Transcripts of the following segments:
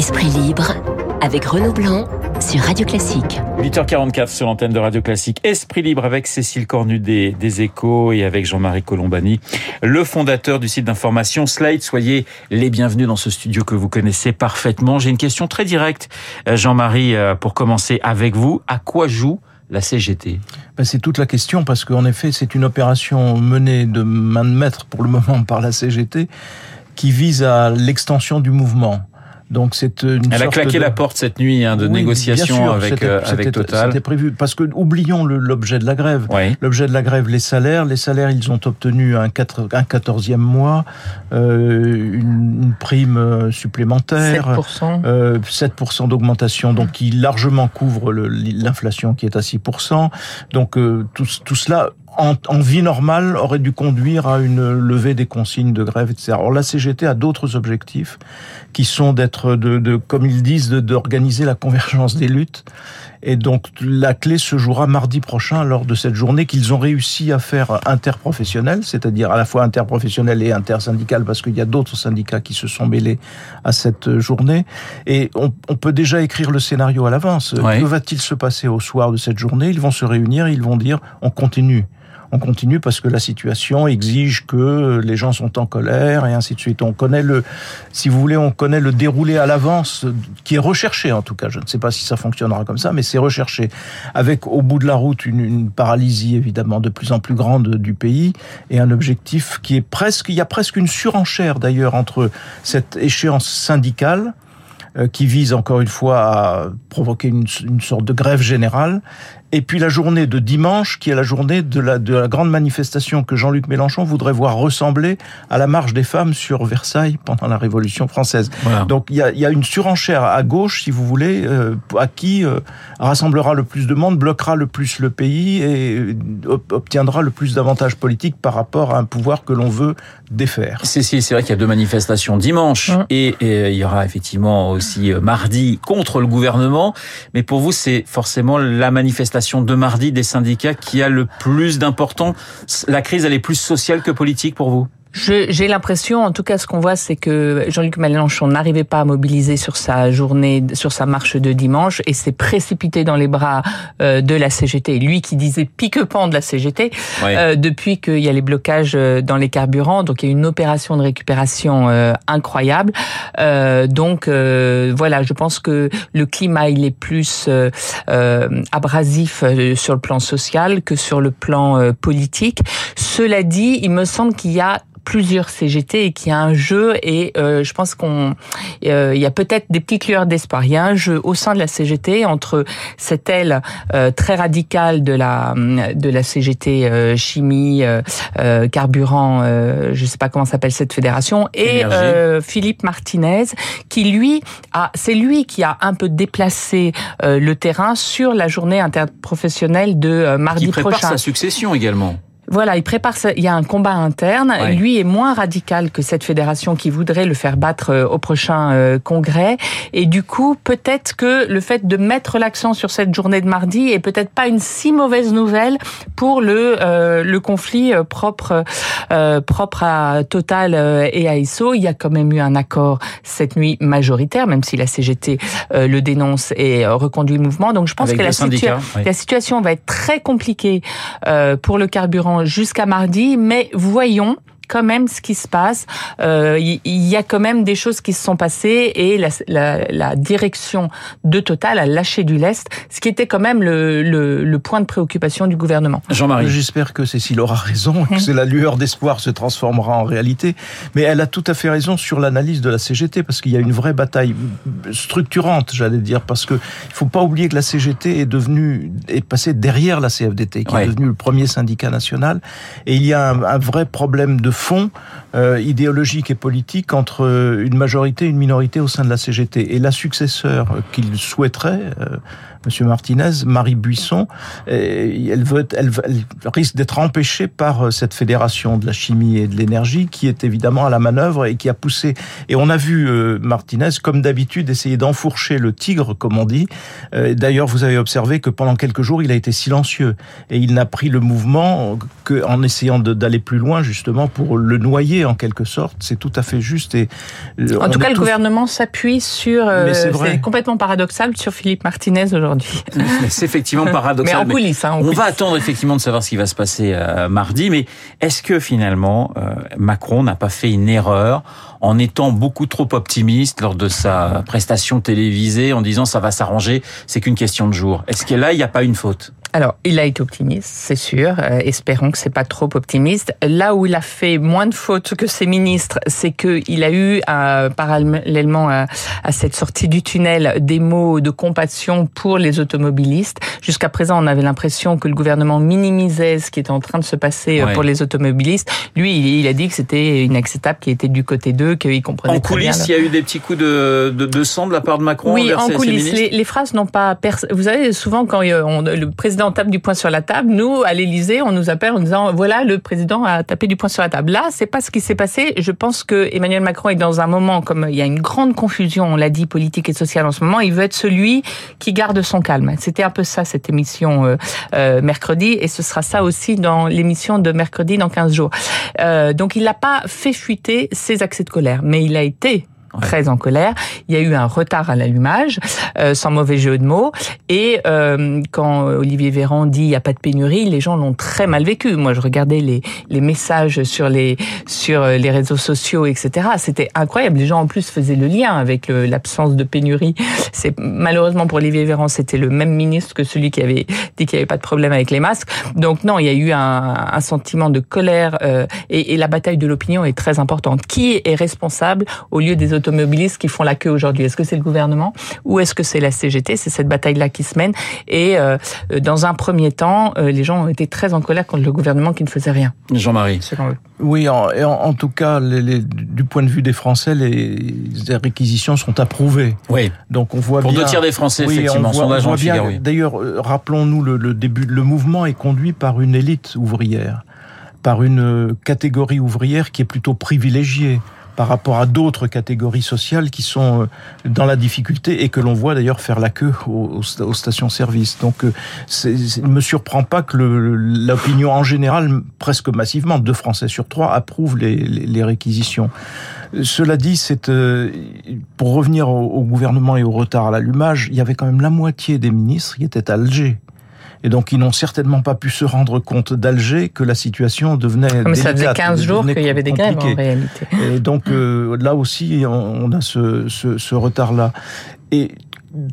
Esprit libre avec Renaud Blanc sur Radio Classique. 8h44 sur l'antenne de Radio Classique. Esprit libre avec Cécile Cornu des, des Échos et avec Jean-Marie Colombani, le fondateur du site d'information Slide. Soyez les bienvenus dans ce studio que vous connaissez parfaitement. J'ai une question très directe, euh, Jean-Marie, euh, pour commencer avec vous. À quoi joue la CGT ben C'est toute la question parce qu'en effet, c'est une opération menée de main de maître pour le moment par la CGT qui vise à l'extension du mouvement. Donc c'est une Elle a claqué la porte cette nuit hein, de oui, négociation avec euh, avec Total. C'était prévu parce que oublions l'objet de la grève. Oui. L'objet de la grève, les salaires. Les salaires, ils ont obtenu un, 4, un 14e mois, euh, une, une, prime euh, supplémentaire, 7%, euh, 7% d'augmentation, donc qui largement couvre l'inflation qui est à 6%. Donc euh, tout, tout cela en, en, vie normale, aurait dû conduire à une levée des consignes de grève, etc. Alors la CGT a d'autres objectifs qui sont d'être, de, de, comme ils disent, d'organiser la convergence des luttes. Et donc la clé se jouera mardi prochain lors de cette journée qu'ils ont réussi à faire interprofessionnelle, c'est-à-dire à la fois interprofessionnelle et intersyndicale, parce qu'il y a d'autres syndicats qui se sont mêlés à cette journée. Et on, on peut déjà écrire le scénario à l'avance. Ouais. Que va-t-il se passer au soir de cette journée? Ils vont se réunir, ils vont dire on continue on continue parce que la situation exige que les gens sont en colère et ainsi de suite. On connaît le, si vous voulez, on connaît le déroulé à l'avance qui est recherché en tout cas. Je ne sais pas si ça fonctionnera comme ça, mais c'est recherché avec au bout de la route une, paralysie évidemment de plus en plus grande du pays et un objectif qui est presque, il y a presque une surenchère d'ailleurs entre cette échéance syndicale euh, qui vise encore une fois à provoquer une, une sorte de grève générale et puis la journée de dimanche, qui est la journée de la, de la grande manifestation que Jean-Luc Mélenchon voudrait voir ressembler à la marche des femmes sur Versailles pendant la Révolution française. Voilà. Donc il y a, y a, une surenchère à gauche, si vous voulez, euh, à qui euh, rassemblera le plus de monde, bloquera le plus le pays et obtiendra le plus d'avantages politiques par rapport à un pouvoir que l'on veut défaire. Cécile, c'est vrai qu'il y a deux manifestations dimanche mmh. et, et, il y aura effectivement aussi euh, mardi contre le gouvernement. Mais pour vous, c'est forcément la manifestation de mardi des syndicats qui a le plus d'important La crise, elle est plus sociale que politique pour vous? J'ai l'impression, en tout cas, ce qu'on voit, c'est que Jean-Luc Mélenchon n'arrivait pas à mobiliser sur sa journée, sur sa marche de dimanche, et s'est précipité dans les bras euh, de la CGT. Lui qui disait pique-pan de la CGT, ouais. euh, depuis qu'il y a les blocages euh, dans les carburants, donc il y a une opération de récupération euh, incroyable. Euh, donc euh, voilà, je pense que le climat il est plus abrasif sur le plan social que sur le plan politique. Cela dit, il me semble qu'il y a plusieurs CGT et qu'il y a un jeu et euh, je pense qu'on euh, il y a peut-être des petites lueurs d'espoir. Il y a un jeu au sein de la CGT entre cette aile euh, très radicale de la de la CGT euh, chimie euh, carburant, je sais pas comment s'appelle cette fédération et Philippe Martinez qui lui a c'est lui qui a un peu déplacé le terrain sur la journée interprofessionnelle de mardi qui prépare prochain. sa succession également. Voilà, il prépare. Il y a un combat interne. Ouais. Lui est moins radical que cette fédération qui voudrait le faire battre euh, au prochain euh, congrès. Et du coup, peut-être que le fait de mettre l'accent sur cette journée de mardi est peut-être pas une si mauvaise nouvelle pour le euh, le conflit propre euh, propre à Total et à ISO. Il y a quand même eu un accord cette nuit majoritaire, même si la CGT euh, le dénonce et reconduit le mouvement. Donc je pense Avec que la, syndicats, situa oui. la situation va être très compliquée euh, pour le carburant jusqu'à mardi, mais voyons quand même ce qui se passe. Euh, il y, a quand même des choses qui se sont passées et la, la, la direction de Total a lâché du lest, ce qui était quand même le, le, le point de préoccupation du gouvernement. Jean-Marie. J'espère que Cécile aura raison, que c'est la lueur d'espoir se transformera en réalité. Mais elle a tout à fait raison sur l'analyse de la CGT parce qu'il y a une vraie bataille structurante, j'allais dire, parce que il faut pas oublier que la CGT est devenue est passée derrière la CFDT, qui ouais. est devenue le premier syndicat national, et il y a un, un vrai problème de fond euh, idéologique et politique entre une majorité et une minorité au sein de la CGT. Et la successeur qu'il souhaiterait, euh, Monsieur Martinez, Marie Buisson, elle, veut, elle, risque d'être empêchée par cette fédération de la chimie et de l'énergie qui est évidemment à la manœuvre et qui a poussé. Et on a vu euh, Martinez, comme d'habitude, essayer d'enfourcher le tigre, comme on dit. Euh, D'ailleurs, vous avez observé que pendant quelques jours, il a été silencieux et il n'a pris le mouvement qu'en essayant d'aller plus loin, justement, pour le noyer en quelque sorte. C'est tout à fait juste. Et en tout cas, le gouvernement s'appuie sur. c'est complètement paradoxal sur Philippe Martinez aujourd'hui. C'est effectivement paradoxal. mais en coulisses. Hein, on va attendre effectivement de savoir ce qui va se passer mardi. Mais est-ce que finalement Macron n'a pas fait une erreur en étant beaucoup trop optimiste lors de sa prestation télévisée, en disant ça va s'arranger, c'est qu'une question de jour? Est-ce que là, il n'y a pas une faute? Alors, il a été optimiste, c'est sûr. Euh, espérons que c'est pas trop optimiste. Là où il a fait moins de fautes que ses ministres, c'est qu'il a eu, euh, parallèlement à, cette sortie du tunnel, des mots de compassion pour les automobilistes. Jusqu'à présent, on avait l'impression que le gouvernement minimisait ce qui était en train de se passer euh, pour les automobilistes. Lui, il, a dit que c'était inacceptable, qu'il était du côté d'eux, qu'il comprenait En coulisses, il y a eu des petits coups de, de, sang de la part de Macron Oui, en coulisses. Les, les, phrases n'ont pas... Vous savez, souvent, quand on, le président on tape du poing sur la table. Nous, à l'Élysée, on nous appelle en disant voilà, le président a tapé du poing sur la table. Là, c'est pas ce qui s'est passé. Je pense que Emmanuel Macron est dans un moment comme il y a une grande confusion, on l'a dit, politique et sociale en ce moment. Il veut être celui qui garde son calme. C'était un peu ça cette émission euh, euh, mercredi, et ce sera ça aussi dans l'émission de mercredi dans 15 jours. Euh, donc, il n'a pas fait fuiter ses accès de colère, mais il a été très en colère. Il y a eu un retard à l'allumage, euh, sans mauvais jeu de mots. Et euh, quand Olivier Véran dit il n'y a pas de pénurie, les gens l'ont très mal vécu. Moi, je regardais les, les messages sur les sur les réseaux sociaux, etc. C'était incroyable. Les gens en plus faisaient le lien avec l'absence de pénurie. C'est malheureusement pour Olivier Véran, c'était le même ministre que celui qui avait dit qu'il n'y avait pas de problème avec les masques. Donc non, il y a eu un, un sentiment de colère euh, et, et la bataille de l'opinion est très importante. Qui est responsable au lieu des automobilistes qui font la queue aujourd'hui Est-ce que c'est le gouvernement ou est-ce que c'est la CGT C'est cette bataille-là qui se mène. Et euh, dans un premier temps, euh, les gens ont été très en colère contre le gouvernement qui ne faisait rien. Jean-Marie. Oui, en, en, tout cas, les, du point de vue des Français, les, réquisitions sont approuvées. Oui. Donc on voit Pour bien. deux tiers des Français, effectivement, sondage en D'ailleurs, euh, rappelons-nous le, le début. Le mouvement est conduit par une élite ouvrière, par une catégorie ouvrière qui est plutôt privilégiée par rapport à d'autres catégories sociales qui sont euh, dans la difficulté et que l'on voit d'ailleurs faire la queue aux, stations-service. Donc, euh, il ne me surprend pas que l'opinion en général, presque massivement, deux Français sur trois, approuve les, réquisitions. Cela dit, euh, pour revenir au, gouvernement et au retard à l'allumage, il y avait quand même la moitié des ministres qui étaient à Alger. Et donc, ils n'ont certainement pas pu se rendre compte d'Alger que la situation devenait ah, Mais ça faisait 15 jours qu'il y avait des grèves, en réalité. Et donc, euh, là aussi, on a ce, ce, ce retard-là. Et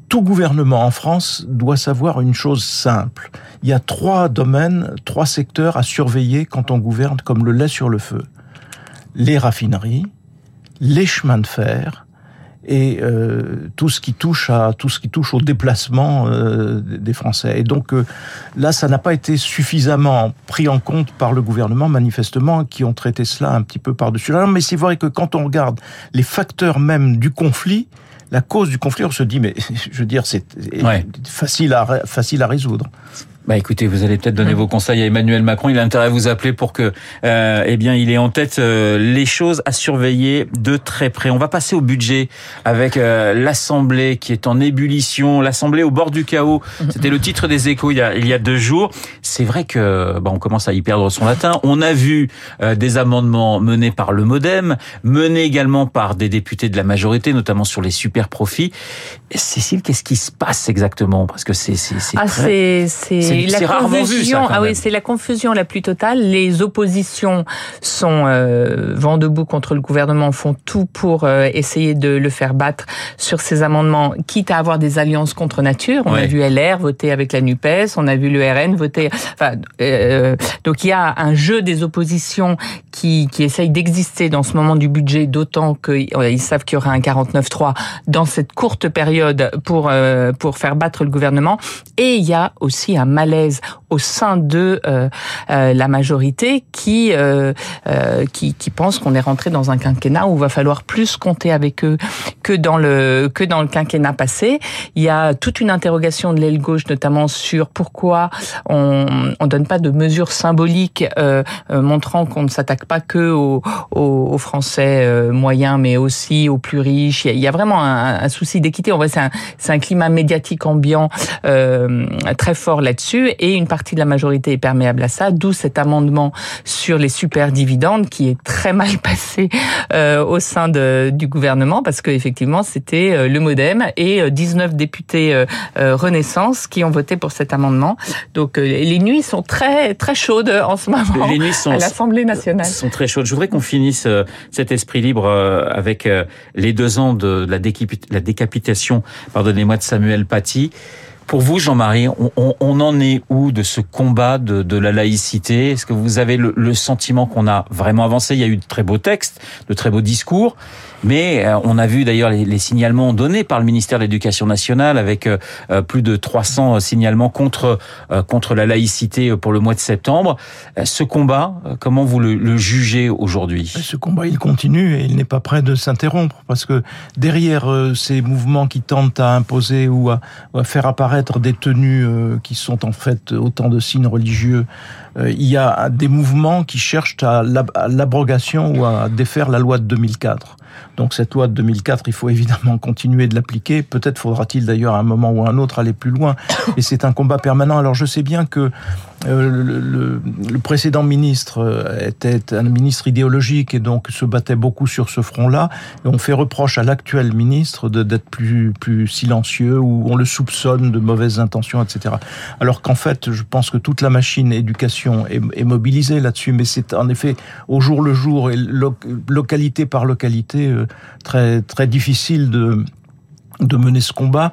tout gouvernement en France doit savoir une chose simple. Il y a trois domaines, trois secteurs à surveiller quand on gouverne comme le lait sur le feu. Les raffineries, les chemins de fer et euh, tout ce qui touche à tout ce qui touche au déplacement euh, des Français. Et donc euh, là, ça n'a pas été suffisamment pris en compte par le gouvernement, manifestement, qui ont traité cela un petit peu par-dessus. Mais c'est vrai que quand on regarde les facteurs même du conflit, la cause du conflit, on se dit, mais je veux dire, c'est facile, à, facile à résoudre. Bah écoutez, vous allez peut-être donner vos conseils à Emmanuel Macron. Il a intérêt à vous appeler pour que, euh, eh bien, il ait en tête euh, les choses à surveiller de très près. On va passer au budget avec euh, l'Assemblée qui est en ébullition, l'Assemblée au bord du chaos. C'était le titre des Échos il y a, il y a deux jours. C'est vrai que, bah, on commence à y perdre son latin. On a vu euh, des amendements menés par le MoDem, menés également par des députés de la majorité, notamment sur les super profits. Cécile, qu'est-ce qui se passe exactement? Parce que c'est c'est ah, très... c'est la confusion. ah oui, c'est la confusion la plus totale. Les oppositions sont euh, vent debout contre le gouvernement, font tout pour euh, essayer de le faire battre sur ces amendements, quitte à avoir des alliances contre nature. On a vu LR voter avec la Nupes, on a vu le RN voter. Enfin, euh, donc il y a un jeu des oppositions qui qui essaye d'exister dans ce moment du budget, d'autant qu'ils savent qu'il y aura un 49-3 dans cette courte période pour pour faire battre le gouvernement. Et il y a aussi un mal au sein de euh, euh, la majorité qui, euh, qui, qui pense qu'on est rentré dans un quinquennat où il va falloir plus compter avec eux que dans le que dans le quinquennat passé. Il y a toute une interrogation de l'aile gauche, notamment sur pourquoi on on donne pas de mesures symboliques montrant qu'on ne s'attaque pas que aux, aux, Français moyens, mais aussi aux plus riches. Il y a, vraiment un, souci d'équité. En vrai, c'est un, c'est un climat médiatique ambiant très fort là-dessus là-dessus et une partie de la majorité est perméable à ça, d'où cet amendement sur les super dividendes qui est très mal passé euh, au sein de, du gouvernement parce que effectivement c'était euh, le MoDem et 19 députés Renaissance qui ont voté pour cet amendement. Donc les nuits sont très très chaudes en ce moment les nuits sont, à l'Assemblée nationale. Sont très chaudes. Je voudrais qu'on finisse cet esprit libre avec les deux ans de la, décapitation, pardonnez-moi, de Samuel Paty. Pour vous, Jean-Marie, on, en est où de ce combat de, la laïcité? Est-ce que vous avez le sentiment qu'on a vraiment avancé? Il y a eu de très beaux textes, de très beaux discours. Mais euh, on a vu d'ailleurs les, signalements donnés par le ministère de l'Éducation nationale avec euh, euh, plus de 300 signalements contre contre la laïcité pour le mois de septembre. Ce combat, comment vous le, jugez aujourd'hui? Ce combat, il continue et il n'est pas prêt de s'interrompre parce que derrière ces mouvements qui tentent à imposer ou à, faire apparaître des tenues qui sont en fait autant de signes religieux, il y a des mouvements qui cherchent à l'abrogation ou à défaire la loi de 2004. Donc cette loi de 2004, il faut évidemment continuer de l'appliquer. Peut-être faudra-t-il d'ailleurs à un moment ou à un autre aller plus loin. Et c'est un combat permanent. Alors je sais bien que euh, le, précédent ministre euh, était un ministre idéologique et donc se battait beaucoup sur ce front-là. On fait reproche à l'actuel ministre d'être plus, plus silencieux ou on le soupçonne de mauvaises intentions, etc. Alors qu'en fait, je pense que toute la machine éducation est, est mobilisée là-dessus, mais c'est en effet au jour le jour et localité par localité euh, très très difficile de de mener ce combat.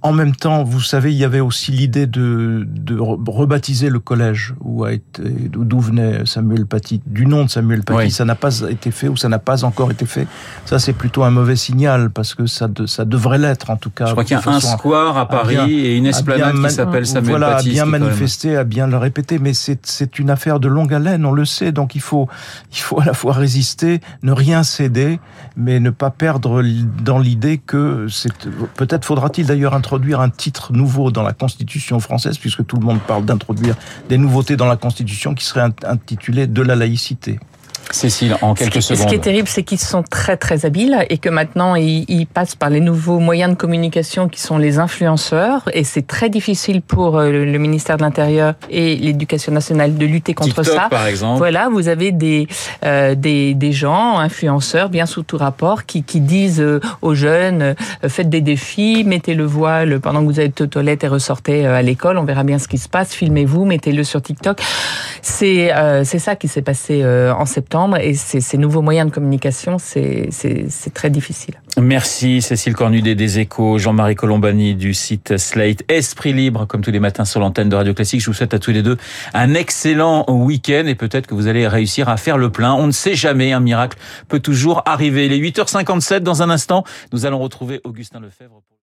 En même temps, vous savez, il y avait aussi l'idée de, de rebaptiser le collège où a été d'où venait Samuel Paty, du nom de Samuel Paty. Ça n'a pas été fait ou ça n'a pas encore été fait. Ça, c'est plutôt un mauvais signal parce que ça, de, ça devrait l'être en tout cas. Je crois qu'il y a un square à Paris et une esplanade qui s'appelle Samuel voilà, Paty. Voilà, bien manifester, à bien le répéter, mais c'est une affaire de longue haleine, on le sait. Donc il faut il faut à la fois résister, ne rien céder, mais ne pas perdre dans l'idée que c'est peut-être faudra-t-il d'ailleurs introduire un titre nouveau dans la Constitution française, puisque tout le monde parle d'introduire des nouveautés dans la Constitution qui seraient intitulées de la laïcité. Cécile, en quelques ce secondes. Ce qui est terrible, c'est qu'ils sont très très habiles et que maintenant ils, passent par les nouveaux moyens de communication qui sont les influenceurs et c'est très difficile pour euh, le, ministère de l'Intérieur et l'Éducation nationale de lutter contre TikTok, ça. Par exemple. Voilà, vous avez des, euh, des des gens influenceurs bien sous tout rapport qui qui disent euh, aux jeunes euh, faites des défis, mettez le voile pendant que vous êtes aux toilettes et ressortez à l'école, on verra bien ce qui se passe, filmez-vous, mettez-le sur TikTok. C'est c'est ça qui s'est passé en septembre et ces, nouveaux moyens de communication, c'est très difficile. Merci Cécile Cornudet des Échos, Jean-Marie Colombani du site Slate, Esprit Libre, comme tous les matins sur l'antenne de Radio Classique. Je vous souhaite à tous les deux un excellent week-end et peut-être que vous allez réussir à faire le plein. On ne sait jamais, un miracle peut toujours arriver. Les 8h57 dans un instant, nous allons retrouver Augustin Lefebvre.